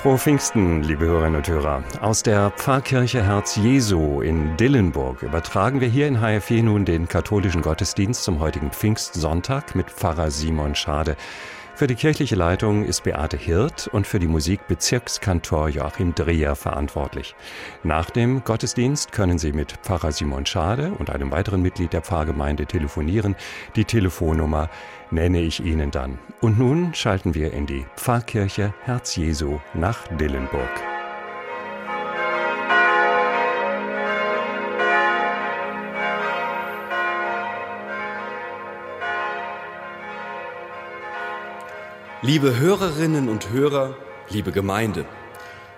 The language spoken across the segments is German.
Frohe Pfingsten, liebe Hörerinnen und Hörer. Aus der Pfarrkirche Herz Jesu in Dillenburg übertragen wir hier in HFE nun den katholischen Gottesdienst zum heutigen Pfingstsonntag mit Pfarrer Simon Schade. Für die kirchliche Leitung ist Beate Hirt und für die Musik Bezirkskantor Joachim Dreher verantwortlich. Nach dem Gottesdienst können Sie mit Pfarrer Simon Schade und einem weiteren Mitglied der Pfarrgemeinde telefonieren. Die Telefonnummer nenne ich Ihnen dann. Und nun schalten wir in die Pfarrkirche Herz Jesu nach Dillenburg. Liebe Hörerinnen und Hörer, liebe Gemeinde,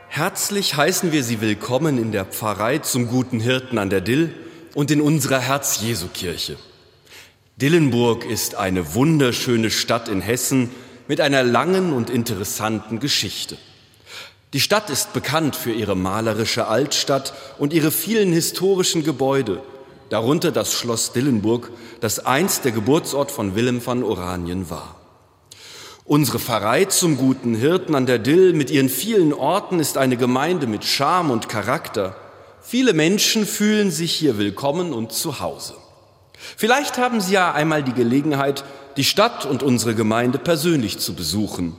herzlich heißen wir Sie willkommen in der Pfarrei zum guten Hirten an der Dill und in unserer Herz-Jesu-Kirche. Dillenburg ist eine wunderschöne Stadt in Hessen mit einer langen und interessanten Geschichte. Die Stadt ist bekannt für ihre malerische Altstadt und ihre vielen historischen Gebäude, darunter das Schloss Dillenburg, das einst der Geburtsort von Willem van Oranien war. Unsere Pfarrei zum guten Hirten an der Dill mit ihren vielen Orten ist eine Gemeinde mit Charme und Charakter. Viele Menschen fühlen sich hier willkommen und zu Hause. Vielleicht haben Sie ja einmal die Gelegenheit, die Stadt und unsere Gemeinde persönlich zu besuchen.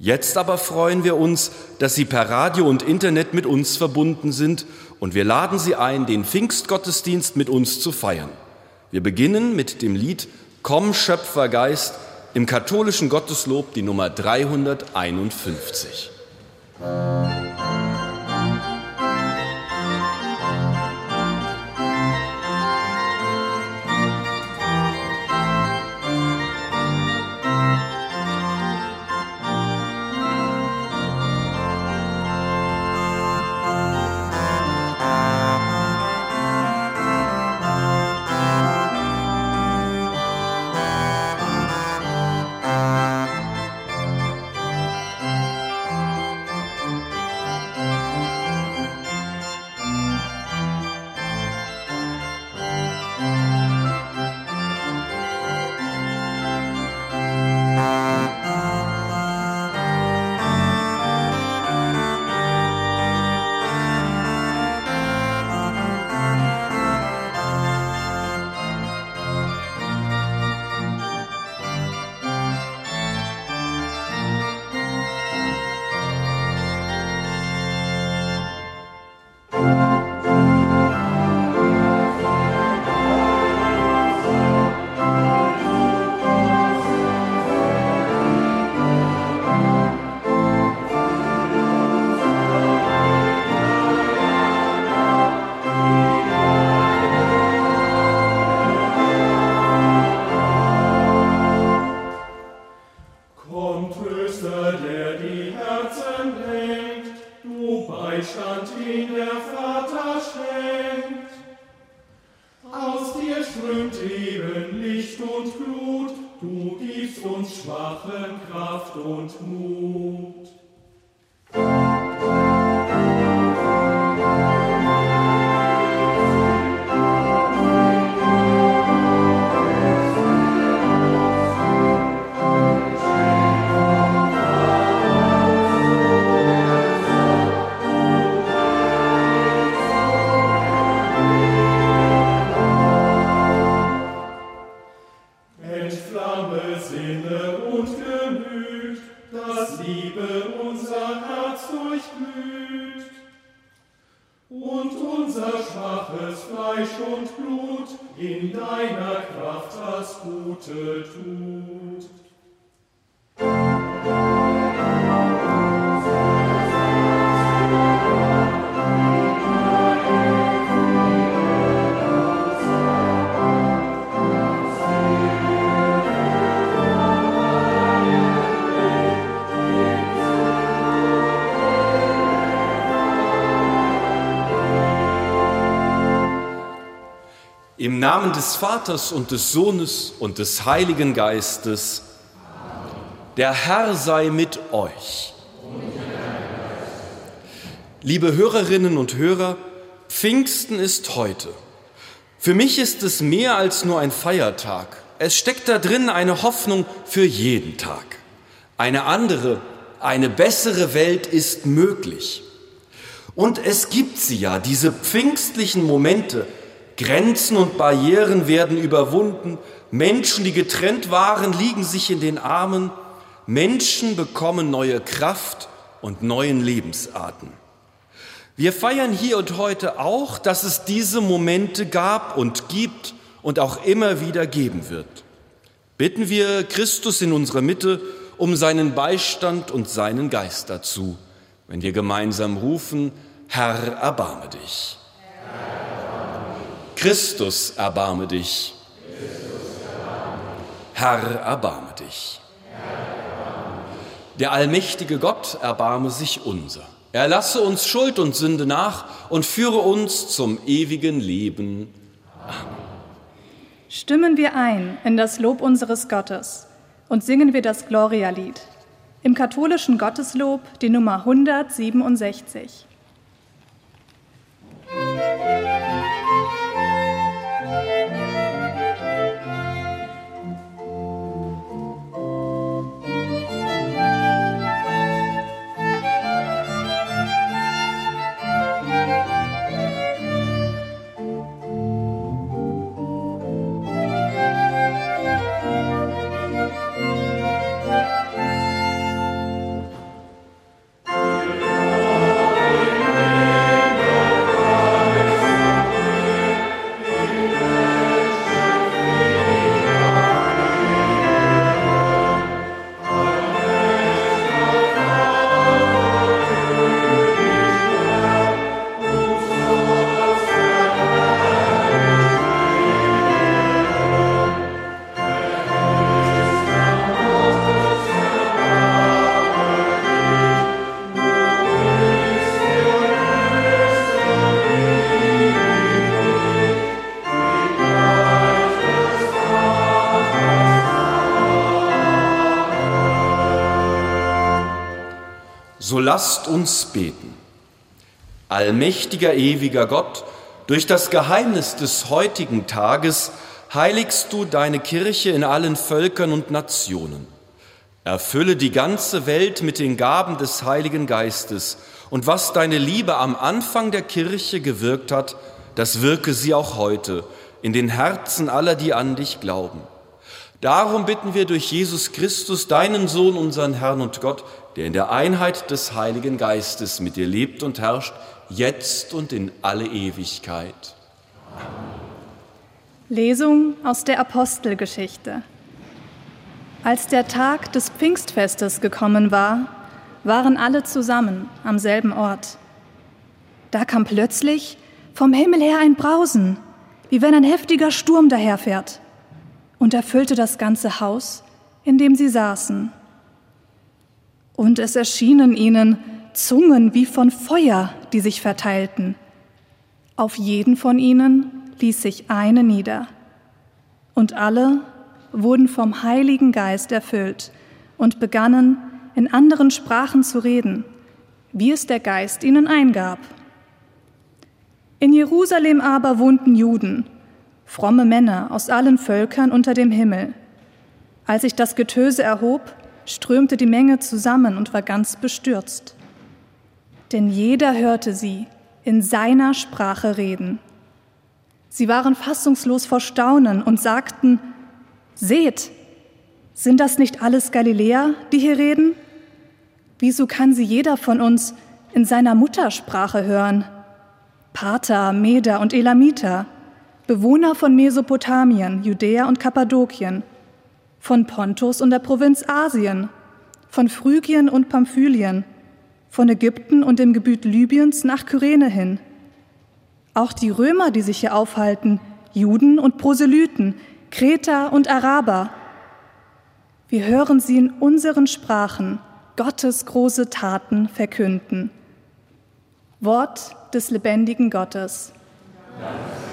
Jetzt aber freuen wir uns, dass Sie per Radio und Internet mit uns verbunden sind und wir laden Sie ein, den Pfingstgottesdienst mit uns zu feiern. Wir beginnen mit dem Lied Komm Schöpfergeist, im katholischen Gotteslob die Nummer 351. Beistand ihn der Vater schenkt. Aus dir strömt eben Licht und Blut, du gibst uns Schwachen Kraft und Mut. Fleisch und Blut in deiner Kraft das Gute tut. Im Namen des Vaters und des Sohnes und des Heiligen Geistes. Der Herr sei mit euch. Liebe Hörerinnen und Hörer, Pfingsten ist heute. Für mich ist es mehr als nur ein Feiertag. Es steckt da drin eine Hoffnung für jeden Tag. Eine andere, eine bessere Welt ist möglich. Und es gibt sie ja, diese pfingstlichen Momente. Grenzen und Barrieren werden überwunden. Menschen, die getrennt waren, liegen sich in den Armen. Menschen bekommen neue Kraft und neuen Lebensarten. Wir feiern hier und heute auch, dass es diese Momente gab und gibt und auch immer wieder geben wird. Bitten wir Christus in unserer Mitte um seinen Beistand und seinen Geist dazu, wenn wir gemeinsam rufen, Herr, erbarme dich. Christus, erbarme dich. Herr, erbarme dich. Der allmächtige Gott erbarme sich unser. Er lasse uns Schuld und Sünde nach und führe uns zum ewigen Leben. Amen. Stimmen wir ein in das Lob unseres Gottes und singen wir das Gloria-Lied. Im katholischen Gotteslob die Nummer 167. So lasst uns beten. Allmächtiger, ewiger Gott, durch das Geheimnis des heutigen Tages heiligst du deine Kirche in allen Völkern und Nationen. Erfülle die ganze Welt mit den Gaben des Heiligen Geistes und was deine Liebe am Anfang der Kirche gewirkt hat, das wirke sie auch heute in den Herzen aller, die an dich glauben. Darum bitten wir durch Jesus Christus, deinen Sohn, unseren Herrn und Gott, der in der Einheit des Heiligen Geistes mit dir lebt und herrscht, jetzt und in alle Ewigkeit. Lesung aus der Apostelgeschichte. Als der Tag des Pfingstfestes gekommen war, waren alle zusammen am selben Ort. Da kam plötzlich vom Himmel her ein Brausen, wie wenn ein heftiger Sturm daherfährt, und erfüllte das ganze Haus, in dem sie saßen. Und es erschienen ihnen Zungen wie von Feuer, die sich verteilten. Auf jeden von ihnen ließ sich eine nieder. Und alle wurden vom Heiligen Geist erfüllt und begannen in anderen Sprachen zu reden, wie es der Geist ihnen eingab. In Jerusalem aber wohnten Juden, fromme Männer aus allen Völkern unter dem Himmel. Als sich das Getöse erhob, strömte die Menge zusammen und war ganz bestürzt. Denn jeder hörte sie in seiner Sprache reden. Sie waren fassungslos vor Staunen und sagten, Seht, sind das nicht alles Galiläer, die hier reden? Wieso kann sie jeder von uns in seiner Muttersprache hören? Pater, Meder und Elamiter, Bewohner von Mesopotamien, Judäa und Kappadokien, von Pontus und der Provinz Asien, von Phrygien und Pamphylien, von Ägypten und dem Gebiet Libyens nach Kyrene hin. Auch die Römer, die sich hier aufhalten, Juden und Proselyten, Kreter und Araber. Wir hören sie in unseren Sprachen Gottes große Taten verkünden. Wort des lebendigen Gottes. Danke.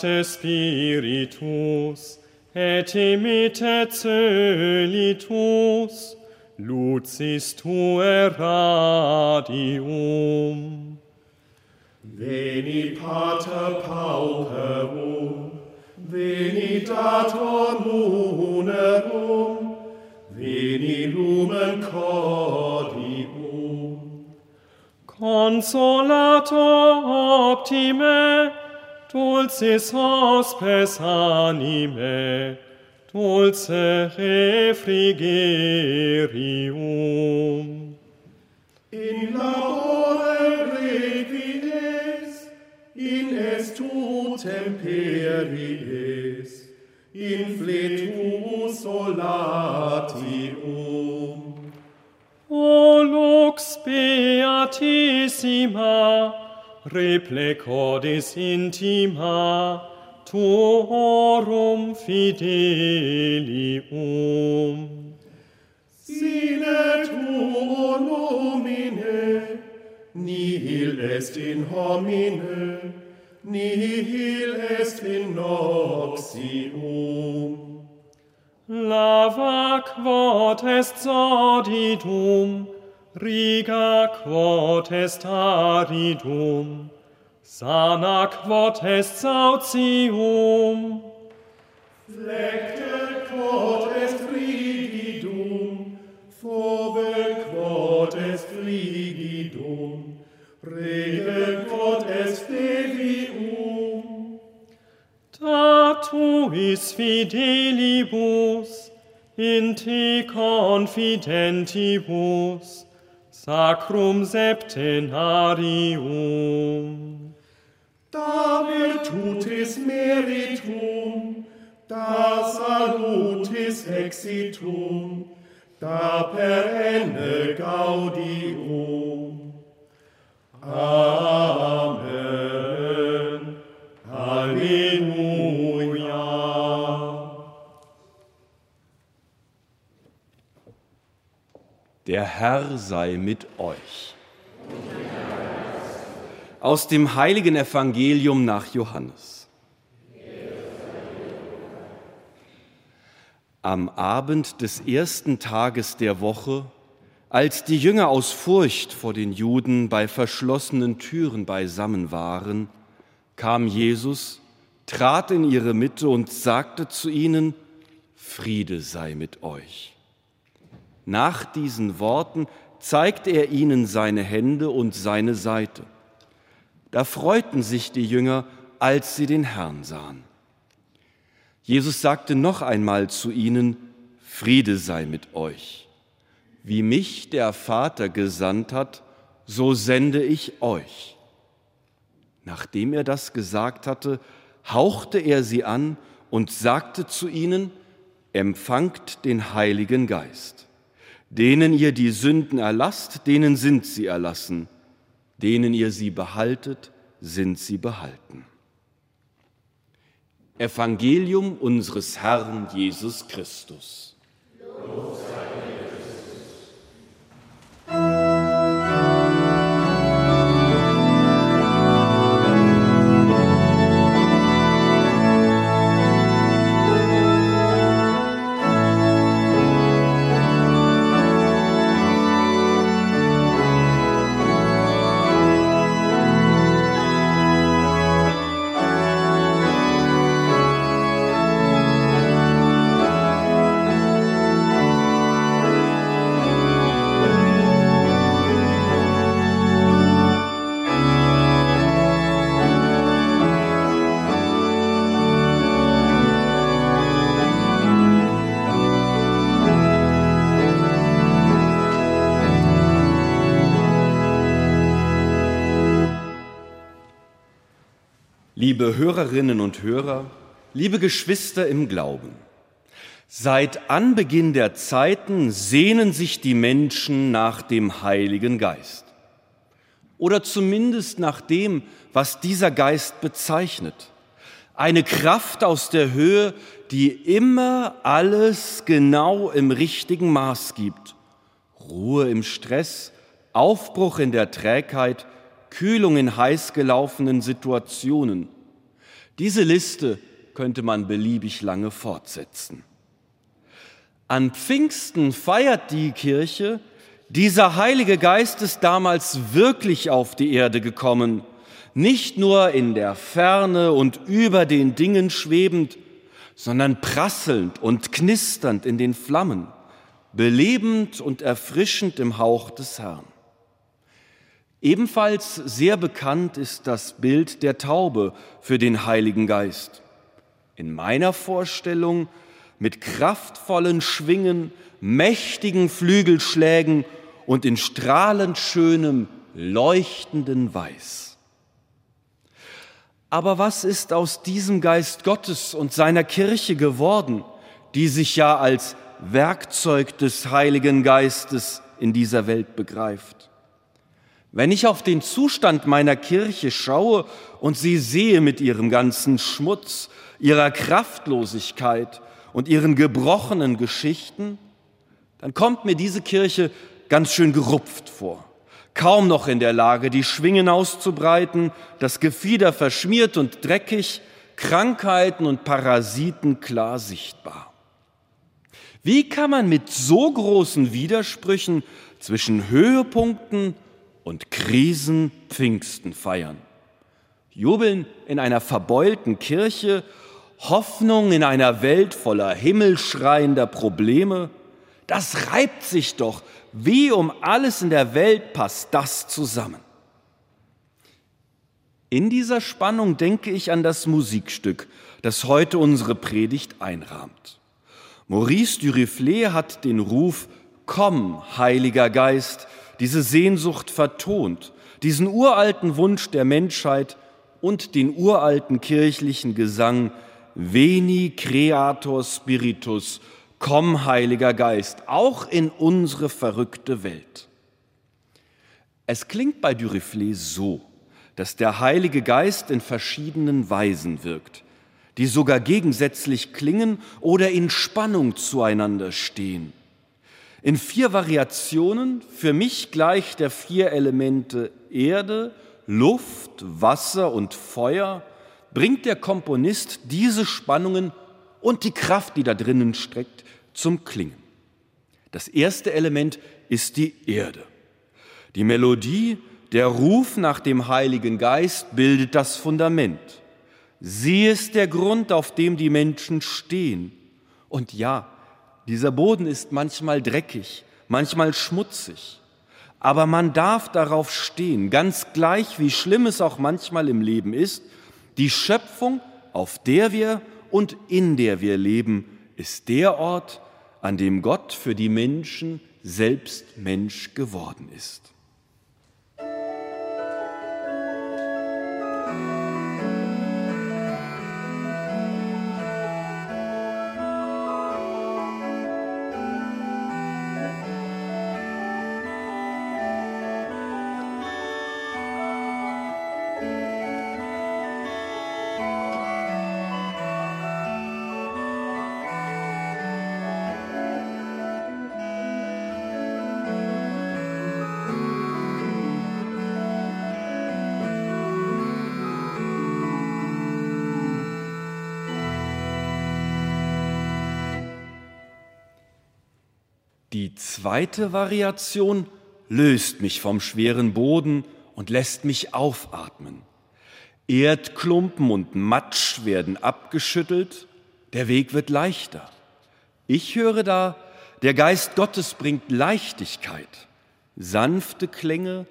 acte spiritus et imite celitus lucis tue radium veni pater pauperum veni dator munerum veni lumen cordium consolator optime dulcis hospes anime, dulce refrigerium. In labore brevides, in estutem peries, in fletu solatium. O lux beatissima, replecodis intima tuorum fidelium. Sine tuo nomine, nihil est in homine, nihil est in noxium. Lava quod est sodidum, riga quod est aridum, sana quod est sautium. Flecte quod est rigidum, fove quod est rigidum, rege quod est devium. Tatuis fidelibus, in te confidentibus, sacrum septenarium. Da virtutis meritum, da salutis exitum, da perenne gaudium. Amen. Halleluja. Der Herr sei mit euch. Aus dem heiligen Evangelium nach Johannes. Am Abend des ersten Tages der Woche, als die Jünger aus Furcht vor den Juden bei verschlossenen Türen beisammen waren, kam Jesus, trat in ihre Mitte und sagte zu ihnen, Friede sei mit euch. Nach diesen Worten zeigte er ihnen seine Hände und seine Seite. Da freuten sich die Jünger, als sie den Herrn sahen. Jesus sagte noch einmal zu ihnen, Friede sei mit euch. Wie mich der Vater gesandt hat, so sende ich euch. Nachdem er das gesagt hatte, hauchte er sie an und sagte zu ihnen, Empfangt den Heiligen Geist. Denen ihr die Sünden erlasst, denen sind sie erlassen. Denen ihr sie behaltet, sind sie behalten. Evangelium unseres Herrn Jesus Christus. Lob sei Liebe Hörerinnen und Hörer, liebe Geschwister im Glauben, Seit Anbeginn der Zeiten sehnen sich die Menschen nach dem Heiligen Geist. Oder zumindest nach dem, was dieser Geist bezeichnet. Eine Kraft aus der Höhe, die immer alles genau im richtigen Maß gibt. Ruhe im Stress, Aufbruch in der Trägheit, Kühlung in heiß gelaufenen Situationen. Diese Liste könnte man beliebig lange fortsetzen. An Pfingsten feiert die Kirche, dieser Heilige Geist ist damals wirklich auf die Erde gekommen, nicht nur in der Ferne und über den Dingen schwebend, sondern prasselnd und knisternd in den Flammen, belebend und erfrischend im Hauch des Herrn. Ebenfalls sehr bekannt ist das Bild der Taube für den Heiligen Geist. In meiner Vorstellung mit kraftvollen Schwingen, mächtigen Flügelschlägen und in strahlend schönem, leuchtenden Weiß. Aber was ist aus diesem Geist Gottes und seiner Kirche geworden, die sich ja als Werkzeug des Heiligen Geistes in dieser Welt begreift? Wenn ich auf den Zustand meiner Kirche schaue und sie sehe mit ihrem ganzen Schmutz, ihrer Kraftlosigkeit, und ihren gebrochenen Geschichten, dann kommt mir diese Kirche ganz schön gerupft vor. Kaum noch in der Lage, die Schwingen auszubreiten, das Gefieder verschmiert und dreckig, Krankheiten und Parasiten klar sichtbar. Wie kann man mit so großen Widersprüchen zwischen Höhepunkten und Krisen Pfingsten feiern? Jubeln in einer verbeulten Kirche Hoffnung in einer Welt voller himmelschreiender Probleme, das reibt sich doch. Wie um alles in der Welt passt das zusammen? In dieser Spannung denke ich an das Musikstück, das heute unsere Predigt einrahmt. Maurice Duriflé hat den Ruf Komm, Heiliger Geist, diese Sehnsucht vertont, diesen uralten Wunsch der Menschheit und den uralten kirchlichen Gesang Veni Creator Spiritus, komm Heiliger Geist, auch in unsere verrückte Welt. Es klingt bei Duriflé so, dass der Heilige Geist in verschiedenen Weisen wirkt, die sogar gegensätzlich klingen oder in Spannung zueinander stehen. In vier Variationen, für mich gleich der vier Elemente Erde, Luft, Wasser und Feuer, bringt der Komponist diese Spannungen und die Kraft, die da drinnen steckt, zum Klingen. Das erste Element ist die Erde. Die Melodie, der Ruf nach dem Heiligen Geist bildet das Fundament. Sie ist der Grund, auf dem die Menschen stehen. Und ja, dieser Boden ist manchmal dreckig, manchmal schmutzig. Aber man darf darauf stehen, ganz gleich, wie schlimm es auch manchmal im Leben ist, die Schöpfung, auf der wir und in der wir leben, ist der Ort, an dem Gott für die Menschen selbst Mensch geworden ist. Zweite Variation löst mich vom schweren Boden und lässt mich aufatmen. Erdklumpen und Matsch werden abgeschüttelt, der Weg wird leichter. Ich höre da, der Geist Gottes bringt Leichtigkeit, sanfte Klänge,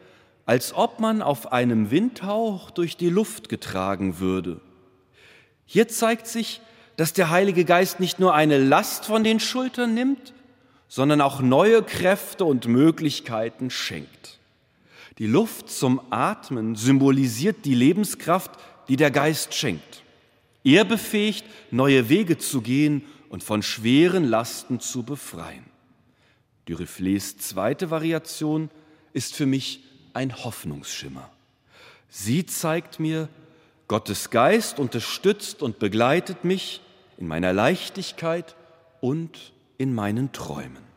als ob man auf einem Windhauch durch die Luft getragen würde. Hier zeigt sich, dass der Heilige Geist nicht nur eine Last von den Schultern nimmt, sondern auch neue Kräfte und Möglichkeiten schenkt. Die Luft zum Atmen symbolisiert die Lebenskraft, die der Geist schenkt. Er befähigt, neue Wege zu gehen und von schweren Lasten zu befreien. Duriflés zweite Variation ist für mich ein Hoffnungsschimmer. Sie zeigt mir, Gottes Geist unterstützt und begleitet mich in meiner Leichtigkeit und in meinen Träumen.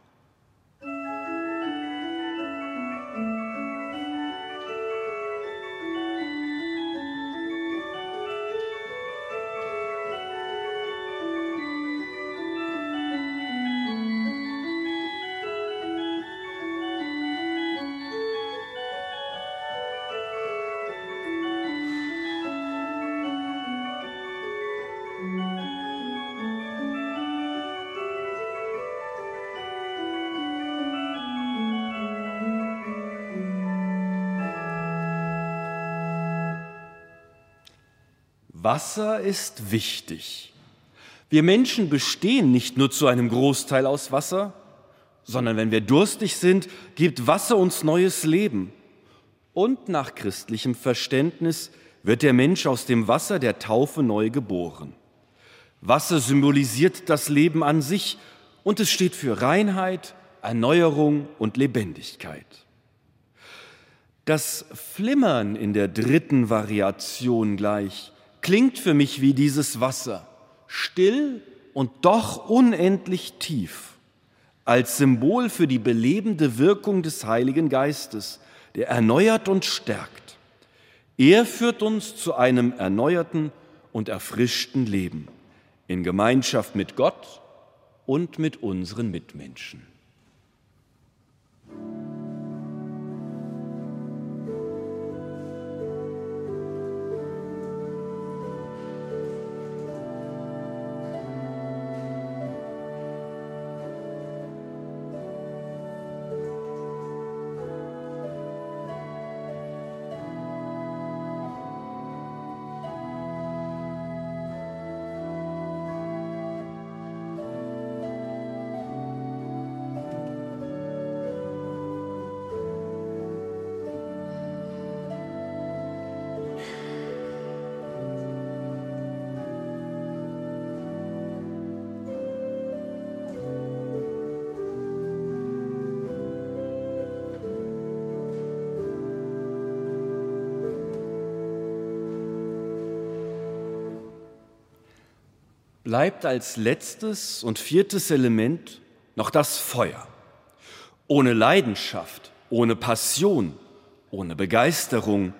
Wasser ist wichtig. Wir Menschen bestehen nicht nur zu einem Großteil aus Wasser, sondern wenn wir durstig sind, gibt Wasser uns neues Leben. Und nach christlichem Verständnis wird der Mensch aus dem Wasser der Taufe neu geboren. Wasser symbolisiert das Leben an sich und es steht für Reinheit, Erneuerung und Lebendigkeit. Das Flimmern in der dritten Variation gleich klingt für mich wie dieses Wasser, still und doch unendlich tief, als Symbol für die belebende Wirkung des Heiligen Geistes, der erneuert und stärkt. Er führt uns zu einem erneuerten und erfrischten Leben in Gemeinschaft mit Gott und mit unseren Mitmenschen. Bleibt als letztes und viertes Element noch das Feuer. Ohne Leidenschaft, ohne Passion, ohne Begeisterung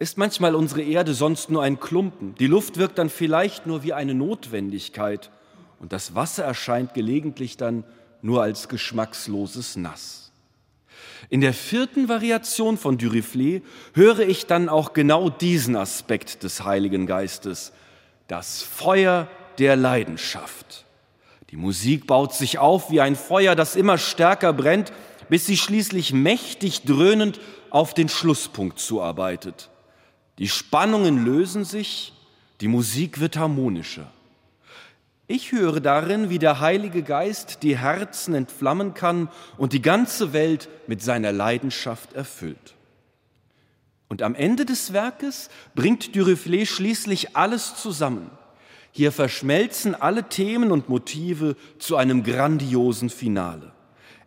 ist manchmal unsere Erde sonst nur ein Klumpen. Die Luft wirkt dann vielleicht nur wie eine Notwendigkeit und das Wasser erscheint gelegentlich dann nur als geschmacksloses Nass. In der vierten Variation von Duriflé höre ich dann auch genau diesen Aspekt des Heiligen Geistes, das Feuer der Leidenschaft. Die Musik baut sich auf wie ein Feuer, das immer stärker brennt, bis sie schließlich mächtig dröhnend auf den Schlusspunkt zuarbeitet. Die Spannungen lösen sich, die Musik wird harmonischer. Ich höre darin, wie der Heilige Geist die Herzen entflammen kann und die ganze Welt mit seiner Leidenschaft erfüllt. Und am Ende des Werkes bringt Duriflé schließlich alles zusammen. Hier verschmelzen alle Themen und Motive zu einem grandiosen Finale.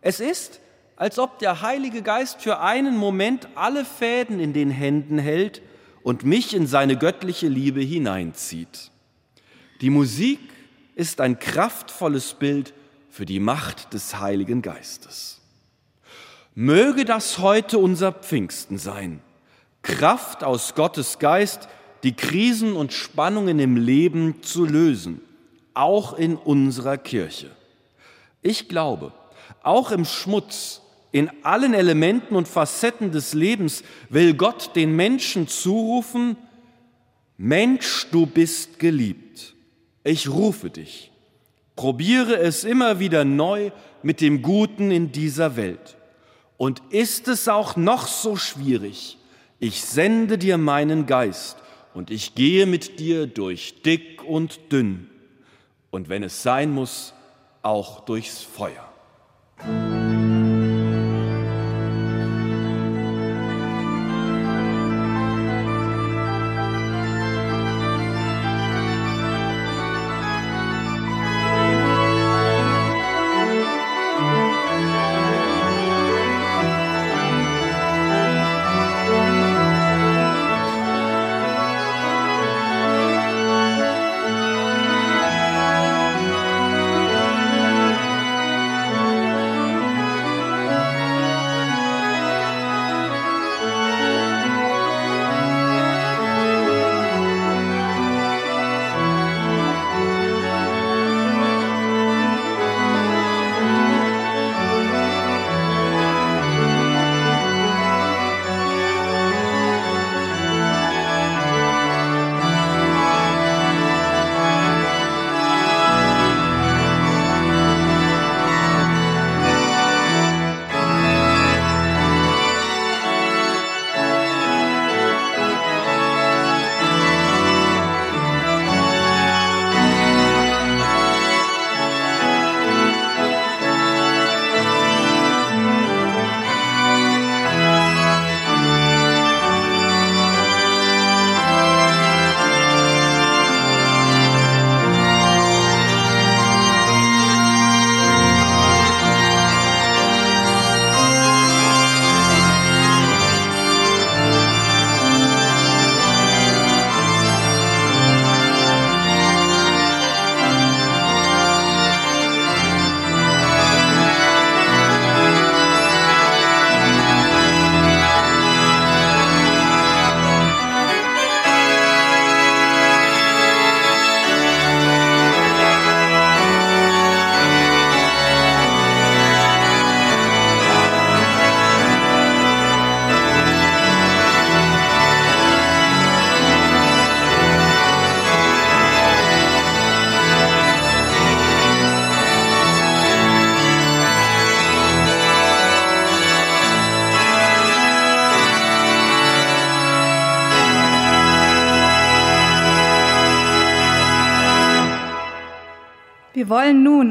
Es ist, als ob der Heilige Geist für einen Moment alle Fäden in den Händen hält und mich in seine göttliche Liebe hineinzieht. Die Musik ist ein kraftvolles Bild für die Macht des Heiligen Geistes. Möge das heute unser Pfingsten sein. Kraft aus Gottes Geist, die Krisen und Spannungen im Leben zu lösen, auch in unserer Kirche. Ich glaube, auch im Schmutz, in allen Elementen und Facetten des Lebens will Gott den Menschen zurufen, Mensch, du bist geliebt. Ich rufe dich. Probiere es immer wieder neu mit dem Guten in dieser Welt. Und ist es auch noch so schwierig, ich sende dir meinen Geist und ich gehe mit dir durch dick und dünn und wenn es sein muss, auch durchs Feuer.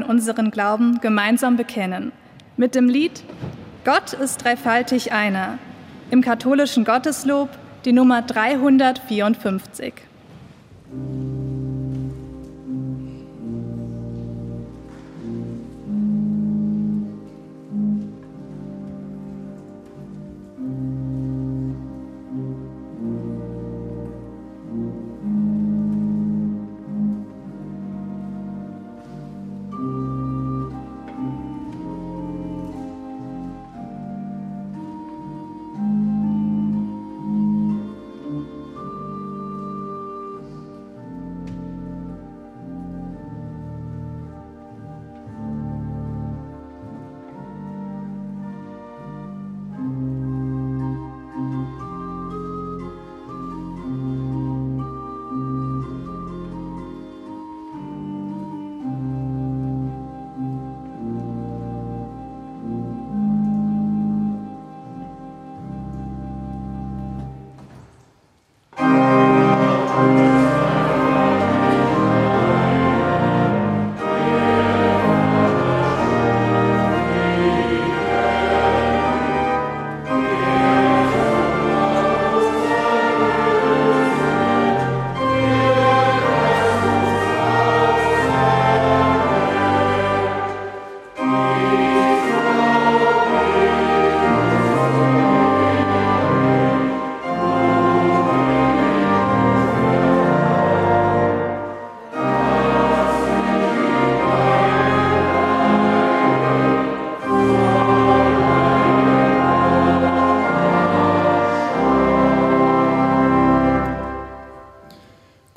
Unseren Glauben gemeinsam bekennen. Mit dem Lied Gott ist dreifaltig einer. Im katholischen Gotteslob die Nummer 354.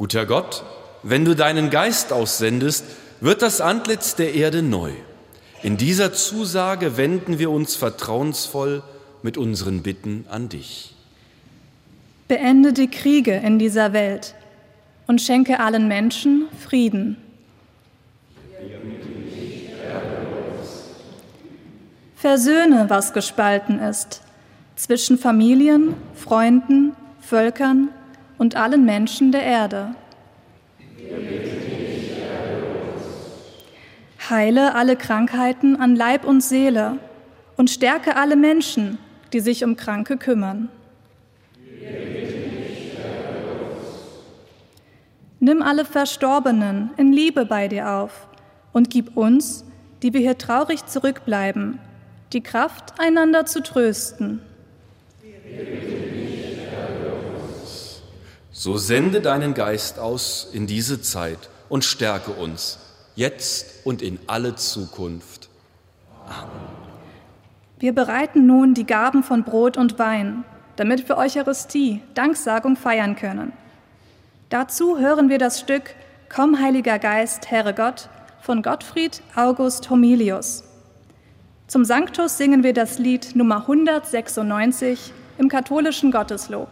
Guter Gott, wenn du deinen Geist aussendest, wird das Antlitz der Erde neu. In dieser Zusage wenden wir uns vertrauensvoll mit unseren Bitten an dich. Beende die Kriege in dieser Welt und schenke allen Menschen Frieden. Versöhne, was gespalten ist, zwischen Familien, Freunden, Völkern und allen Menschen der Erde. Heile alle Krankheiten an Leib und Seele und stärke alle Menschen, die sich um Kranke kümmern. Nimm alle Verstorbenen in Liebe bei dir auf und gib uns, die wir hier traurig zurückbleiben, die Kraft, einander zu trösten. So sende deinen Geist aus in diese Zeit und stärke uns, jetzt und in alle Zukunft. Amen. Wir bereiten nun die Gaben von Brot und Wein, damit wir Eucharistie, Danksagung feiern können. Dazu hören wir das Stück Komm, Heiliger Geist, Herre Gott von Gottfried August Homilius. Zum Sanctus singen wir das Lied Nummer 196 im katholischen Gotteslob.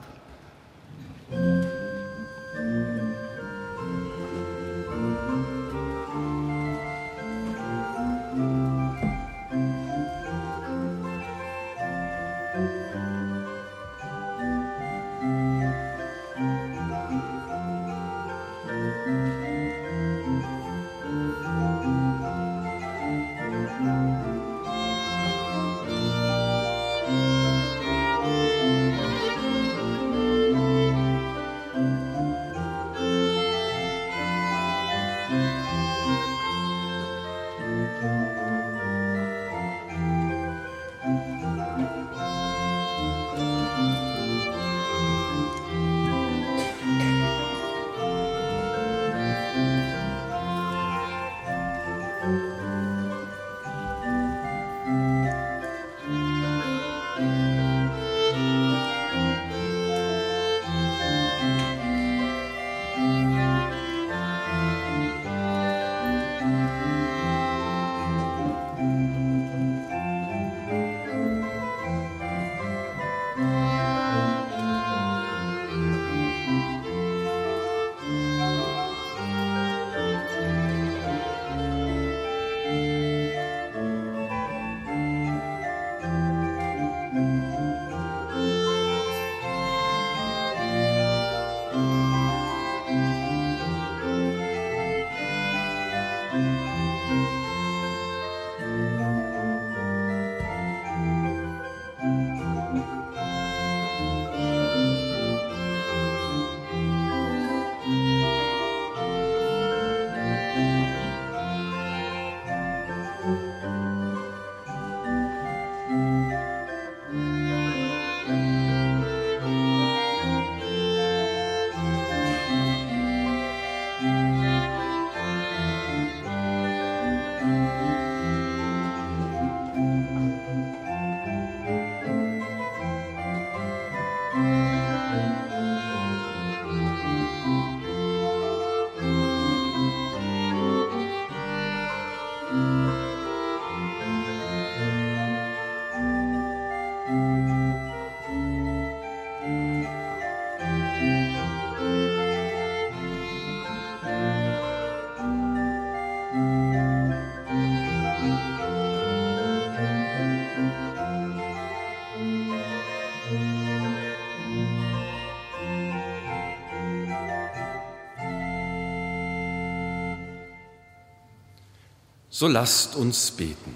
So lasst uns beten.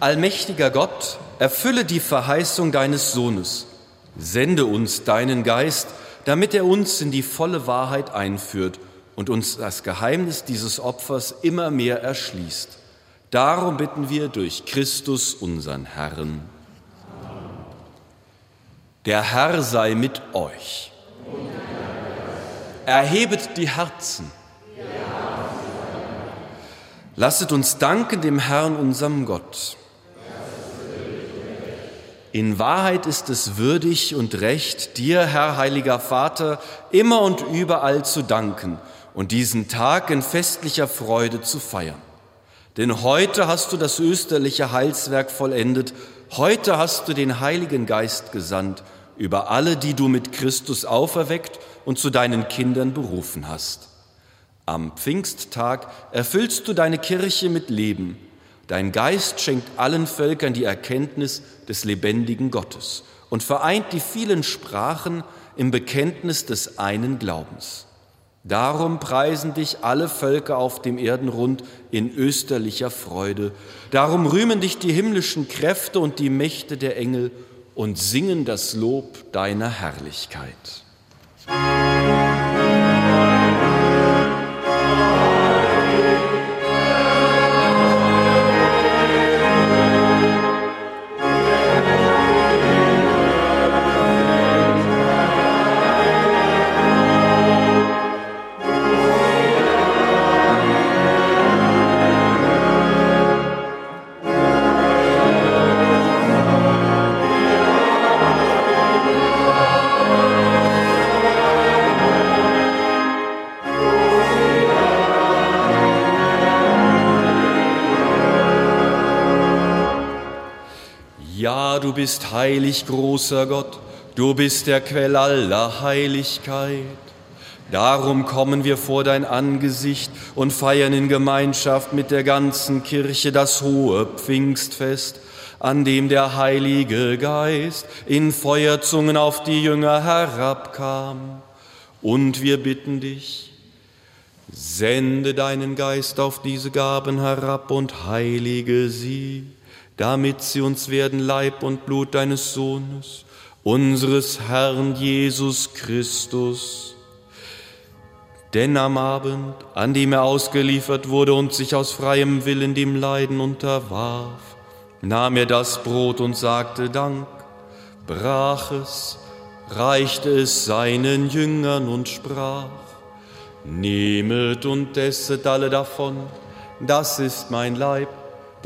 Allmächtiger Gott, erfülle die Verheißung deines Sohnes. Sende uns deinen Geist, damit er uns in die volle Wahrheit einführt und uns das Geheimnis dieses Opfers immer mehr erschließt. Darum bitten wir durch Christus unseren Herrn. Der Herr sei mit euch. Erhebet die Herzen. Lasset uns danken dem Herrn, unserem Gott. In Wahrheit ist es würdig und recht, dir, Herr heiliger Vater, immer und überall zu danken und diesen Tag in festlicher Freude zu feiern. Denn heute hast du das österliche Heilswerk vollendet, heute hast du den Heiligen Geist gesandt über alle, die du mit Christus auferweckt und zu deinen Kindern berufen hast. Am Pfingsttag erfüllst du deine Kirche mit Leben. Dein Geist schenkt allen Völkern die Erkenntnis des lebendigen Gottes und vereint die vielen Sprachen im Bekenntnis des einen Glaubens. Darum preisen dich alle Völker auf dem Erdenrund in österlicher Freude. Darum rühmen dich die himmlischen Kräfte und die Mächte der Engel und singen das Lob deiner Herrlichkeit. Bist heilig, großer Gott, du bist der Quell aller Heiligkeit. Darum kommen wir vor dein Angesicht und feiern in Gemeinschaft mit der ganzen Kirche das hohe Pfingstfest, an dem der Heilige Geist in Feuerzungen auf die Jünger herabkam. Und wir bitten dich, sende deinen Geist auf diese Gaben herab und heilige sie damit sie uns werden Leib und Blut deines Sohnes, unseres Herrn Jesus Christus. Denn am Abend, an dem er ausgeliefert wurde und sich aus freiem Willen dem Leiden unterwarf, nahm er das Brot und sagte Dank, brach es, reichte es seinen Jüngern und sprach, Nehmet und esset alle davon, das ist mein Leib,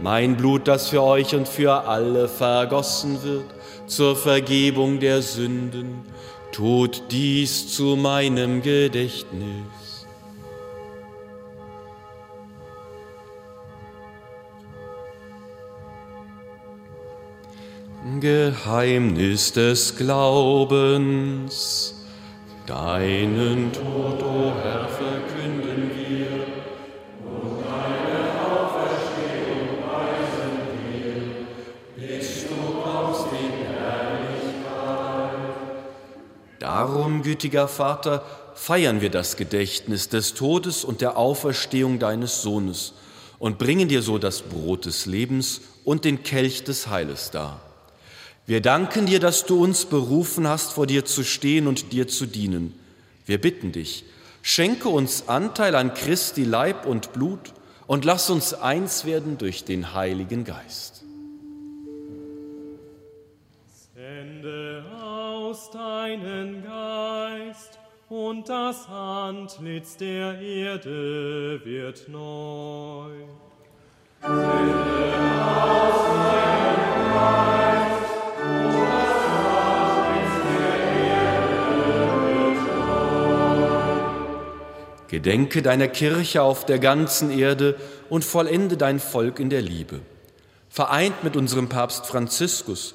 mein Blut, das für euch und für alle vergossen wird, zur Vergebung der Sünden, tut dies zu meinem Gedächtnis. Geheimnis des Glaubens, deinen Tod, o oh Herr, verkünden Darum, gütiger Vater, feiern wir das Gedächtnis des Todes und der Auferstehung deines Sohnes und bringen dir so das Brot des Lebens und den Kelch des Heiles dar. Wir danken dir, dass du uns berufen hast, vor dir zu stehen und dir zu dienen. Wir bitten dich, schenke uns Anteil an Christi Leib und Blut und lass uns eins werden durch den Heiligen Geist. Aus deinen Geist, und das Antlitz der Erde wird neu. Sende aus deinen Geist, und das Antlitz der Erde wird neu. Gedenke deiner Kirche auf der ganzen Erde und vollende dein Volk in der Liebe. Vereint mit unserem Papst Franziskus,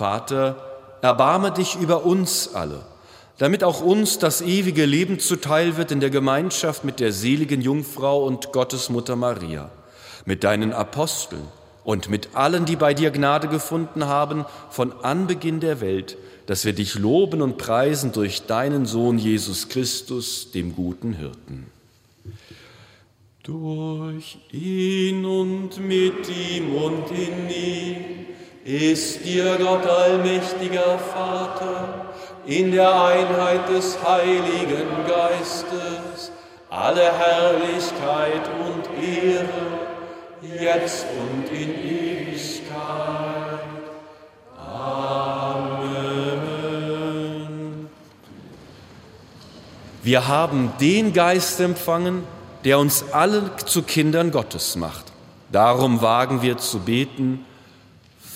Vater, erbarme dich über uns alle, damit auch uns das ewige Leben zuteil wird in der Gemeinschaft mit der seligen Jungfrau und Gottesmutter Maria, mit deinen Aposteln und mit allen, die bei dir Gnade gefunden haben, von Anbeginn der Welt, dass wir dich loben und preisen durch deinen Sohn Jesus Christus, dem guten Hirten. Durch ihn und mit ihm und in ihm ist dir Gott allmächtiger Vater in der Einheit des Heiligen Geistes alle Herrlichkeit und Ehre jetzt und in Ewigkeit. Amen. Wir haben den Geist empfangen, der uns alle zu Kindern Gottes macht. Darum wagen wir zu beten,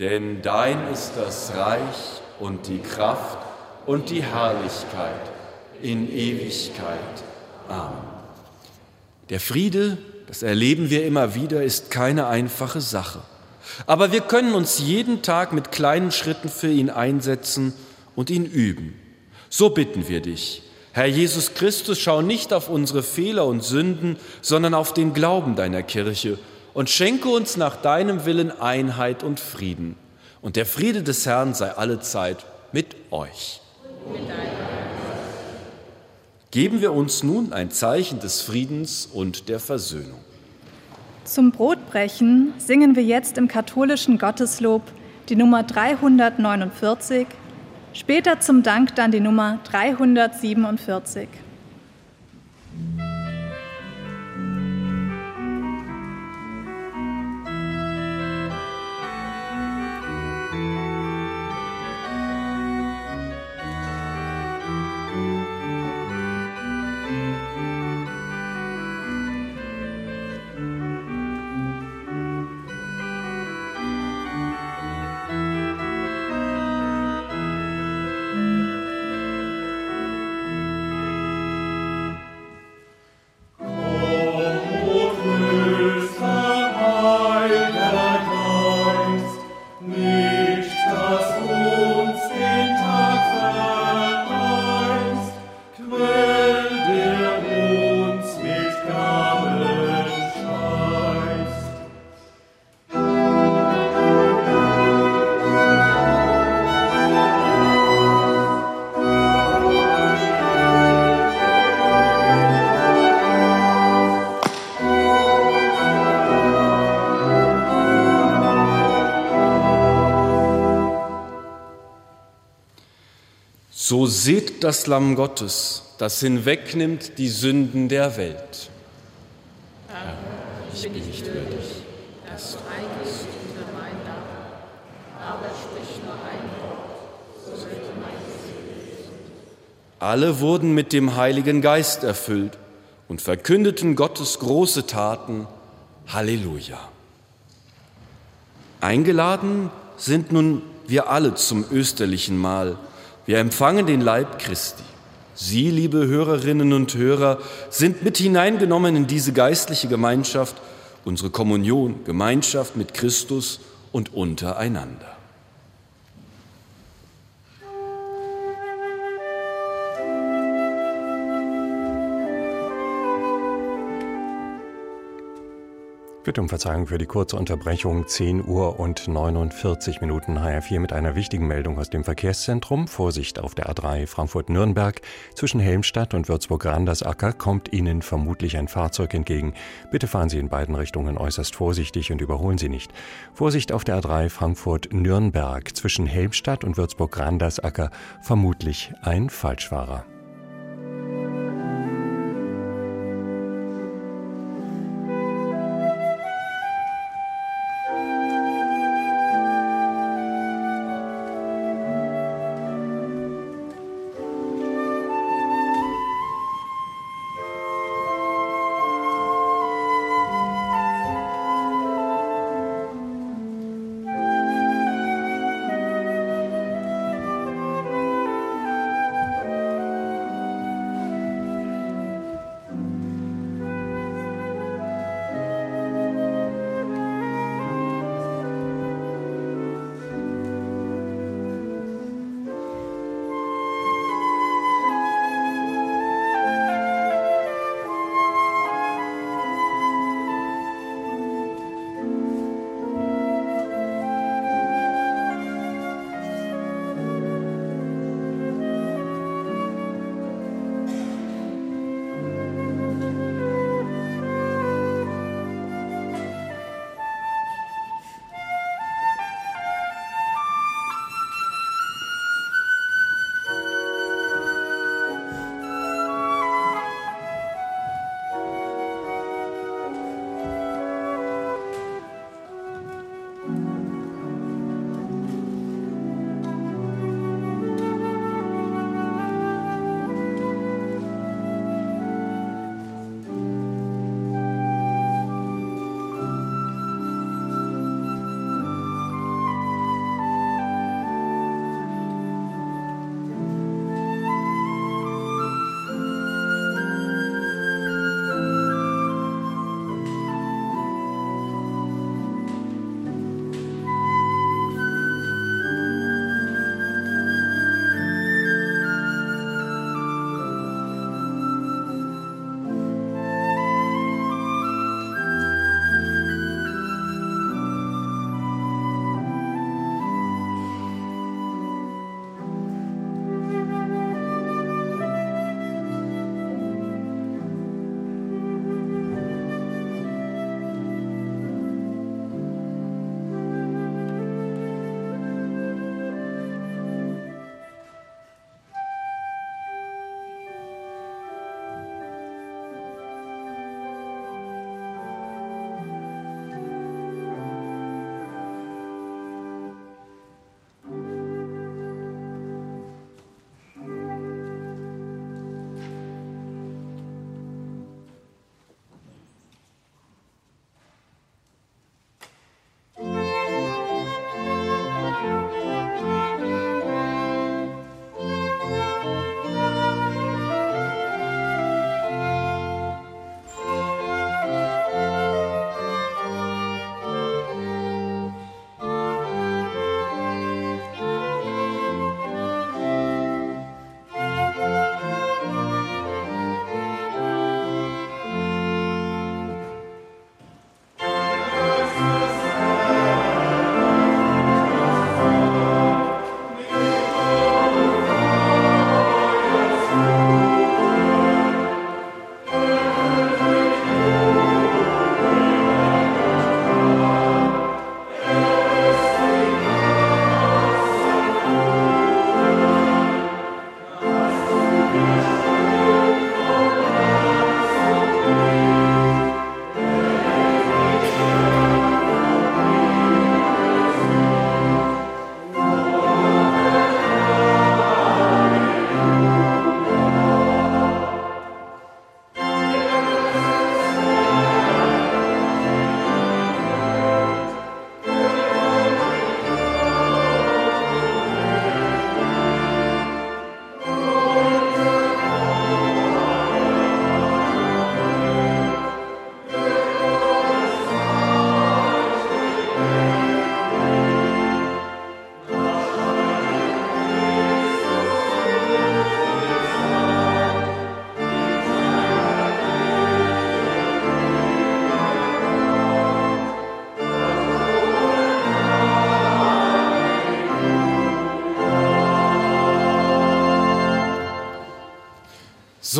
Denn dein ist das Reich und die Kraft und die Herrlichkeit in Ewigkeit. Amen. Der Friede, das erleben wir immer wieder, ist keine einfache Sache. Aber wir können uns jeden Tag mit kleinen Schritten für ihn einsetzen und ihn üben. So bitten wir dich. Herr Jesus Christus, schau nicht auf unsere Fehler und Sünden, sondern auf den Glauben deiner Kirche und schenke uns nach deinem Willen Einheit und Frieden. Und der Friede des Herrn sei allezeit mit euch. Geben wir uns nun ein Zeichen des Friedens und der Versöhnung. Zum Brotbrechen singen wir jetzt im katholischen Gotteslob die Nummer 349, später zum Dank dann die Nummer 347. So seht das Lamm Gottes, das hinwegnimmt die Sünden der Welt. Herr, ich bin nicht würdig, dass du eingehst unter mein Dach, aber sprich nur ein Wort, so wird mein Seele Alle wurden mit dem Heiligen Geist erfüllt und verkündeten Gottes große Taten. Halleluja. Eingeladen sind nun wir alle zum österlichen Mahl wir empfangen den Leib Christi. Sie, liebe Hörerinnen und Hörer, sind mit hineingenommen in diese geistliche Gemeinschaft, unsere Kommunion, Gemeinschaft mit Christus und untereinander. Bitte um Verzeihung für die kurze Unterbrechung. 10 Uhr und 49 Minuten HR4 mit einer wichtigen Meldung aus dem Verkehrszentrum. Vorsicht auf der A3 Frankfurt-Nürnberg. Zwischen Helmstadt und Würzburg-Randersacker kommt Ihnen vermutlich ein Fahrzeug entgegen. Bitte fahren Sie in beiden Richtungen äußerst vorsichtig und überholen Sie nicht. Vorsicht auf der A3 Frankfurt-Nürnberg. Zwischen Helmstadt und Würzburg-Randersacker vermutlich ein Falschfahrer.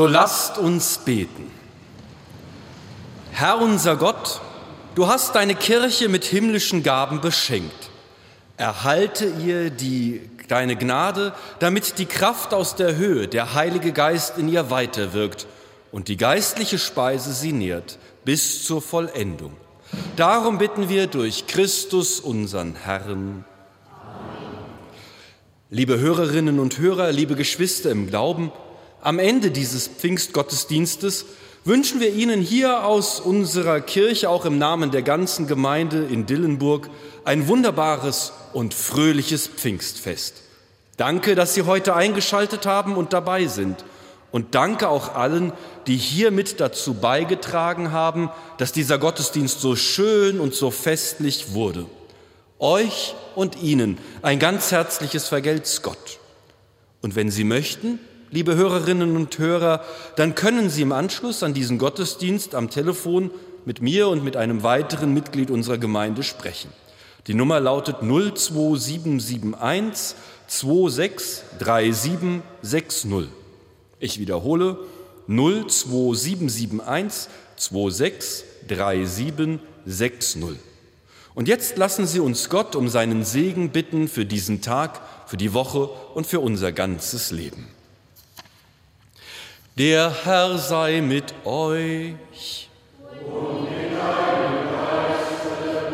So lasst uns beten. Herr unser Gott, du hast deine Kirche mit himmlischen Gaben beschenkt. Erhalte ihr die, deine Gnade, damit die Kraft aus der Höhe, der Heilige Geist in ihr weiterwirkt und die geistliche Speise sie nährt bis zur Vollendung. Darum bitten wir durch Christus, unseren Herrn. Liebe Hörerinnen und Hörer, liebe Geschwister im Glauben, am Ende dieses Pfingstgottesdienstes wünschen wir Ihnen hier aus unserer Kirche, auch im Namen der ganzen Gemeinde in Dillenburg, ein wunderbares und fröhliches Pfingstfest. Danke, dass Sie heute eingeschaltet haben und dabei sind. Und danke auch allen, die hier mit dazu beigetragen haben, dass dieser Gottesdienst so schön und so festlich wurde. Euch und Ihnen ein ganz herzliches Vergelt's Gott. Und wenn Sie möchten, liebe Hörerinnen und Hörer, dann können Sie im Anschluss an diesen Gottesdienst am Telefon mit mir und mit einem weiteren Mitglied unserer Gemeinde sprechen. Die Nummer lautet 02771 263760. Ich wiederhole 02771 263760. Und jetzt lassen Sie uns Gott um seinen Segen bitten für diesen Tag, für die Woche und für unser ganzes Leben. Der Herr sei mit euch.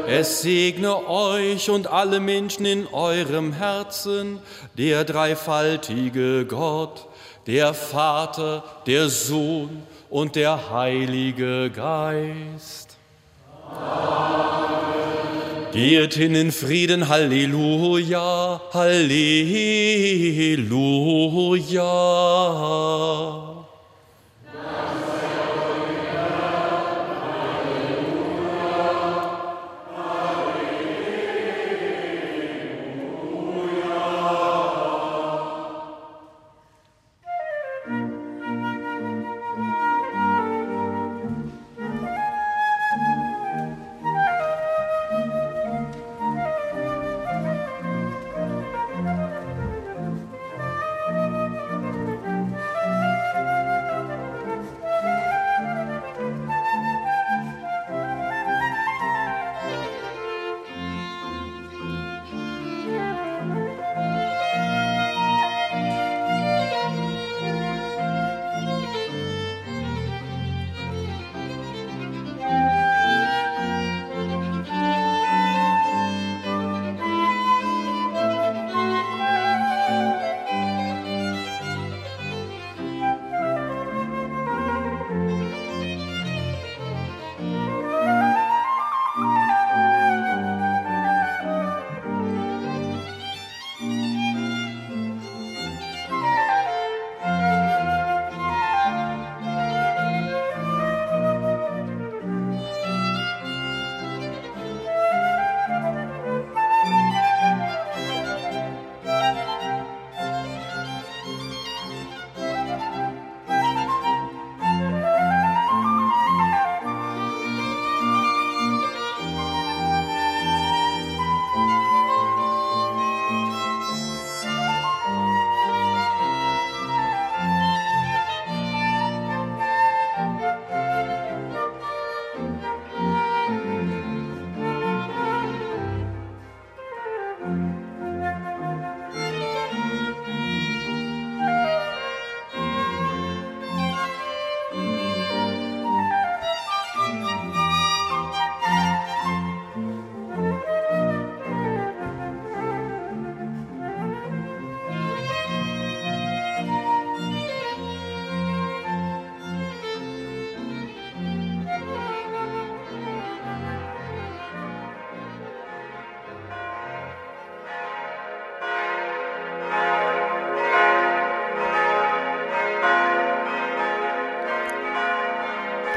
Es segne euch und alle Menschen in eurem Herzen, der dreifaltige Gott, der Vater, der Sohn und der Heilige Geist. Amen. Geht hin in Frieden, Halleluja, Halleluja.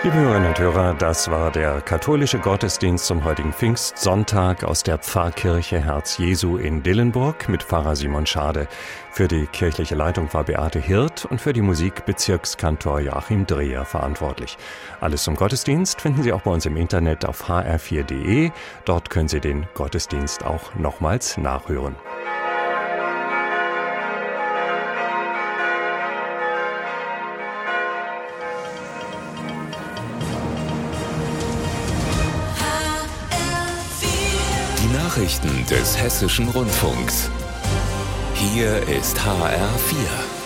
Liebe Hörerinnen und Hörer, das war der katholische Gottesdienst zum heutigen Pfingstsonntag aus der Pfarrkirche Herz Jesu in Dillenburg mit Pfarrer Simon Schade. Für die kirchliche Leitung war Beate Hirt und für die Musik Bezirkskantor Joachim Dreher verantwortlich. Alles zum Gottesdienst finden Sie auch bei uns im Internet auf hr4.de. Dort können Sie den Gottesdienst auch nochmals nachhören. Nachrichten des Hessischen Rundfunks. Hier ist HR4.